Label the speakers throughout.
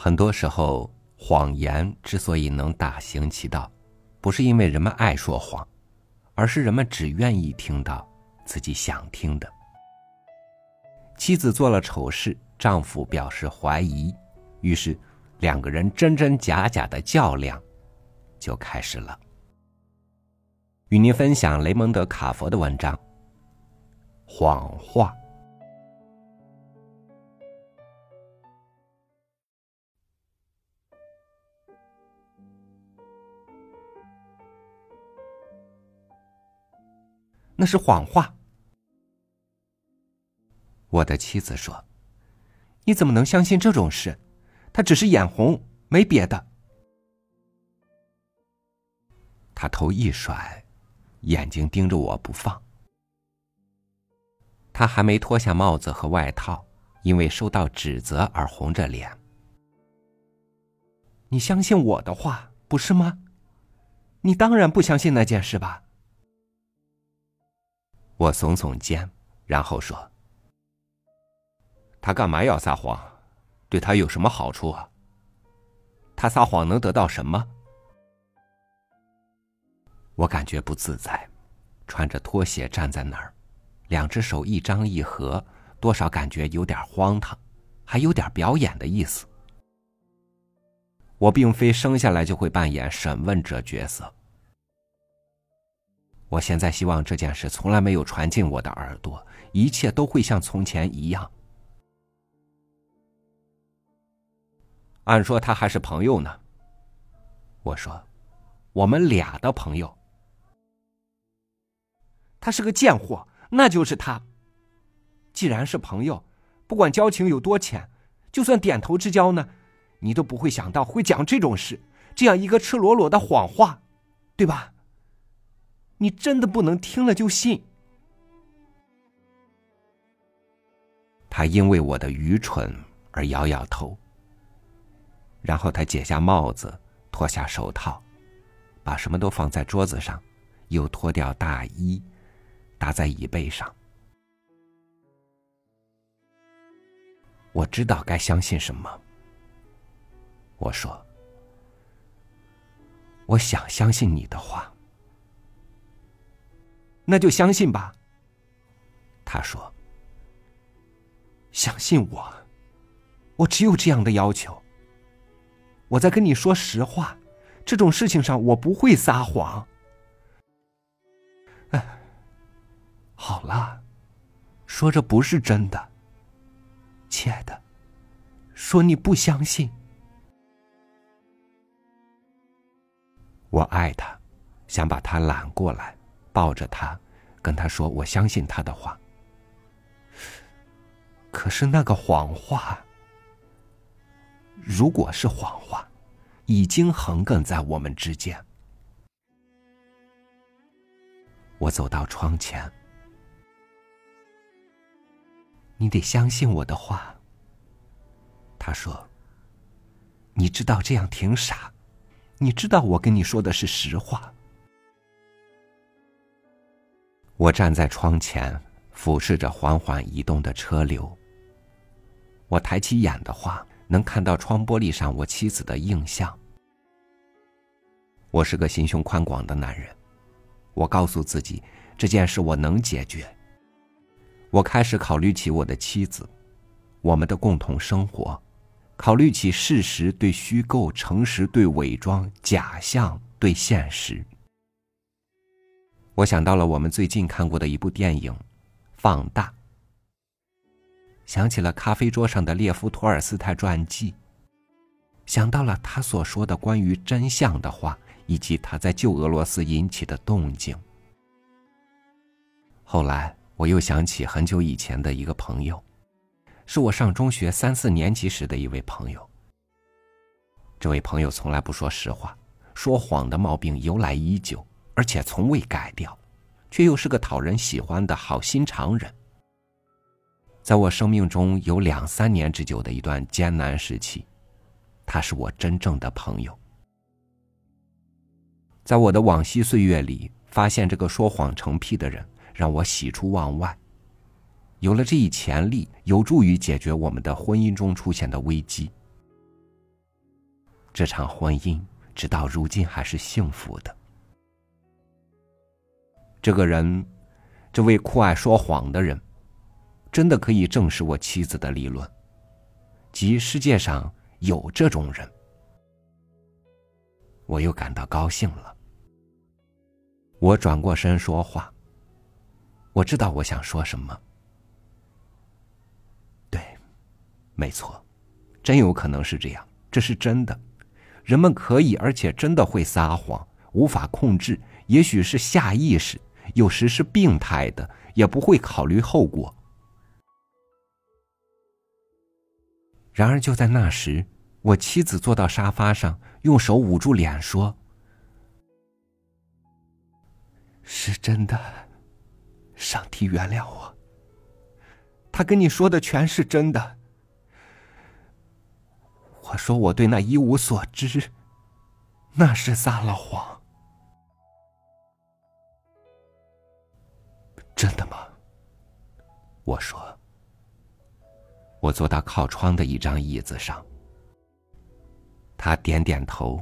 Speaker 1: 很多时候，谎言之所以能大行其道，不是因为人们爱说谎，而是人们只愿意听到自己想听的。妻子做了丑事，丈夫表示怀疑，于是两个人真真假假的较量就开始了。与您分享雷蒙德·卡佛的文章《谎话》。那是谎话。我的妻子说：“你怎么能相信这种事？他只是眼红，没别的。”他头一甩，眼睛盯着我不放。他还没脱下帽子和外套，因为受到指责而红着脸。你相信我的话，不是吗？你当然不相信那件事吧？我耸耸肩，然后说：“他干嘛要撒谎？对他有什么好处啊？他撒谎能得到什么？”我感觉不自在，穿着拖鞋站在那儿，两只手一张一合，多少感觉有点荒唐，还有点表演的意思。我并非生下来就会扮演审问者角色。我现在希望这件事从来没有传进我的耳朵，一切都会像从前一样。按说他还是朋友呢。我说，我们俩的朋友。他是个贱货，那就是他。既然是朋友，不管交情有多浅，就算点头之交呢，你都不会想到会讲这种事，这样一个赤裸裸的谎话，对吧？你真的不能听了就信。他因为我的愚蠢而摇摇头，然后他解下帽子，脱下手套，把什么都放在桌子上，又脱掉大衣，搭在椅背上。我知道该相信什么。我说：“我想相信你的话。”那就相信吧。他说：“相信我，我只有这样的要求。我在跟你说实话，这种事情上我不会撒谎。”哎，好了，说这不是真的，亲爱的，说你不相信。我爱他，想把他揽过来。抱着他，跟他说：“我相信他的话。”可是那个谎话，如果是谎话，已经横亘在我们之间。我走到窗前，你得相信我的话。他说：“你知道这样挺傻，你知道我跟你说的是实话。”我站在窗前，俯视着缓缓移动的车流。我抬起眼的话，能看到窗玻璃上我妻子的映像。我是个心胸宽广的男人，我告诉自己这件事我能解决。我开始考虑起我的妻子，我们的共同生活，考虑起事实对虚构、诚实对伪装、假象对现实。我想到了我们最近看过的一部电影《放大》，想起了咖啡桌上的列夫·托尔斯泰传记，想到了他所说的关于真相的话，以及他在旧俄罗斯引起的动静。后来，我又想起很久以前的一个朋友，是我上中学三四年级时的一位朋友。这位朋友从来不说实话，说谎的毛病由来已久。而且从未改掉，却又是个讨人喜欢的好心肠人。在我生命中有两三年之久的一段艰难时期，他是我真正的朋友。在我的往昔岁月里，发现这个说谎成癖的人，让我喜出望外。有了这一潜力，有助于解决我们的婚姻中出现的危机。这场婚姻直到如今还是幸福的。这个人，这位酷爱说谎的人，真的可以证实我妻子的理论，即世界上有这种人。我又感到高兴了。我转过身说话。我知道我想说什么。对，没错，真有可能是这样，这是真的。人们可以，而且真的会撒谎，无法控制，也许是下意识，有时是病态的，也不会考虑后果。然而就在那时，我妻子坐到沙发上，用手捂住脸说：“是真的。”上帝原谅我。他跟你说的全是真的。我说我对那一无所知，那是撒了谎。真的吗？我说。我坐到靠窗的一张椅子上。他点点头。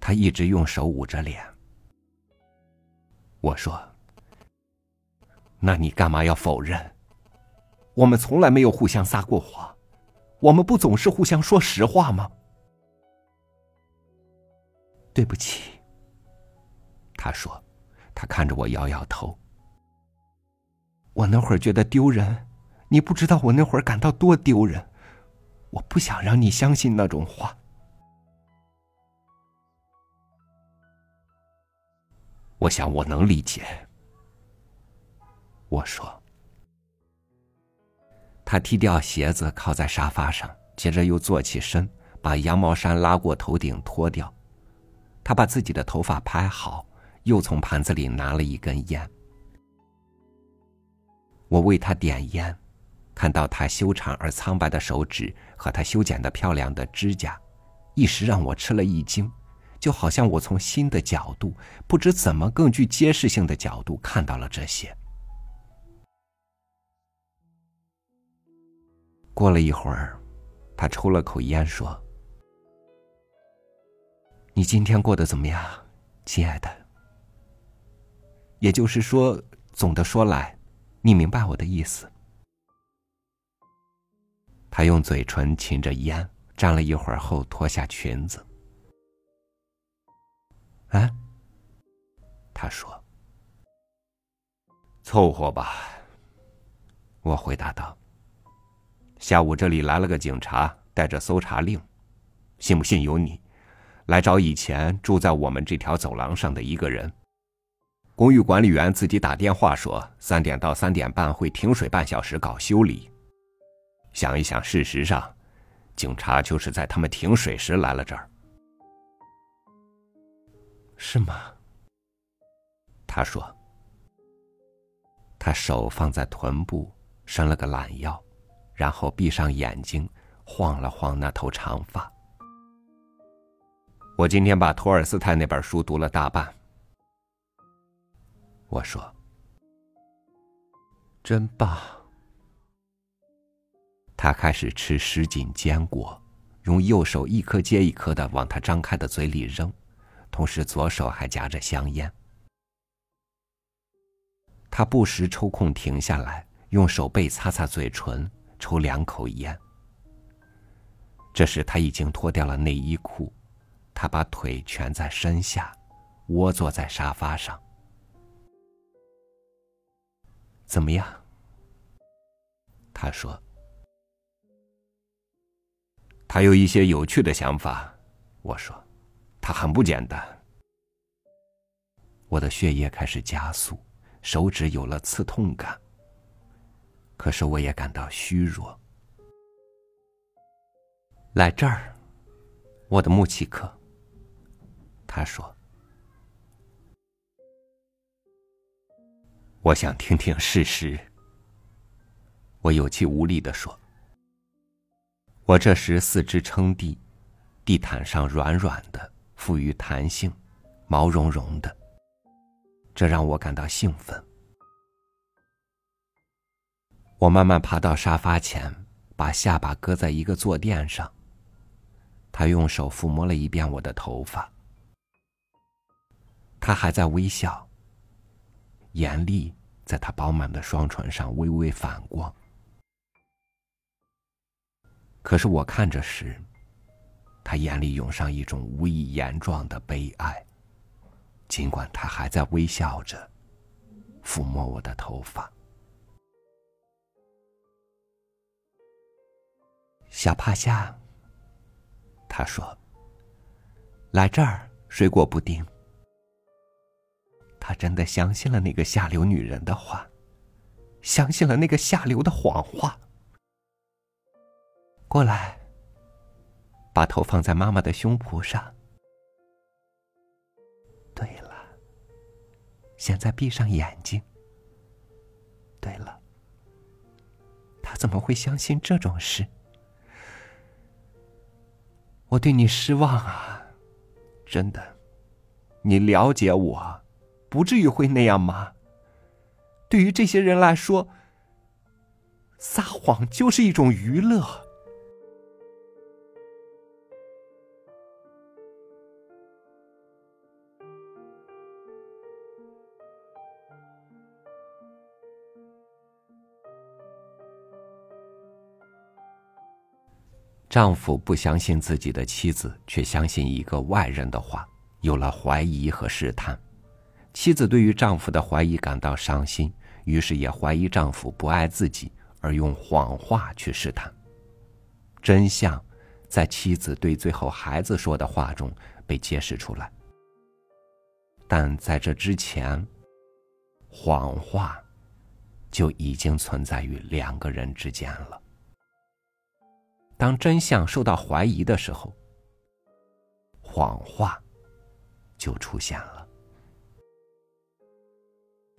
Speaker 1: 他一直用手捂着脸。我说。那你干嘛要否认？我们从来没有互相撒过谎，我们不总是互相说实话吗？对不起，他说，他看着我摇摇头。我那会儿觉得丢人，你不知道我那会儿感到多丢人，我不想让你相信那种话。我想我能理解。我说：“他踢掉鞋子，靠在沙发上，接着又坐起身，把羊毛衫拉过头顶脱掉。他把自己的头发拍好，又从盘子里拿了一根烟。我为他点烟，看到他修长而苍白的手指和他修剪的漂亮的指甲，一时让我吃了一惊，就好像我从新的角度，不知怎么更具揭示性的角度看到了这些。”过了一会儿，他抽了口烟，说：“你今天过得怎么样，亲爱的？也就是说，总的说来，你明白我的意思。”他用嘴唇噙着烟，站了一会儿后脱下裙子。“啊？”他说。“凑合吧。”我回答道。下午这里来了个警察，带着搜查令，信不信由你。来找以前住在我们这条走廊上的一个人。公寓管理员自己打电话说，三点到三点半会停水半小时搞修理。想一想，事实上，警察就是在他们停水时来了这儿。是吗？他说。他手放在臀部，伸了个懒腰。然后闭上眼睛，晃了晃那头长发。我今天把托尔斯泰那本书读了大半。我说：“真棒。”他开始吃什锦坚果，用右手一颗接一颗的往他张开的嘴里扔，同时左手还夹着香烟。他不时抽空停下来，用手背擦擦嘴唇。抽两口烟。这时他已经脱掉了内衣裤，他把腿蜷在身下，窝坐在沙发上。怎么样？他说。他有一些有趣的想法。我说，他很不简单。我的血液开始加速，手指有了刺痛感。可是我也感到虚弱。来这儿，我的穆奇克。他说：“我想听听事实。”我有气无力的说：“我这时四肢撑地，地毯上软软的，富于弹性，毛茸茸的，这让我感到兴奋。”我慢慢爬到沙发前，把下巴搁在一个坐垫上。他用手抚摸了一遍我的头发，他还在微笑，眼力在他饱满的双唇上微微反光。可是我看着时，他眼里涌上一种无以言状的悲哀。尽管他还在微笑着，抚摸我的头发。小帕夏，他说：“来这儿，水果布丁。”他真的相信了那个下流女人的话，相信了那个下流的谎话。过来，把头放在妈妈的胸脯上。对了，现在闭上眼睛。对了，他怎么会相信这种事？我对你失望啊，真的。你了解我，不至于会那样吗？对于这些人来说，撒谎就是一种娱乐。丈夫不相信自己的妻子，却相信一个外人的话，有了怀疑和试探。妻子对于丈夫的怀疑感到伤心，于是也怀疑丈夫不爱自己，而用谎话去试探。真相在妻子对最后孩子说的话中被揭示出来。但在这之前，谎话就已经存在于两个人之间了。当真相受到怀疑的时候，谎话就出现了。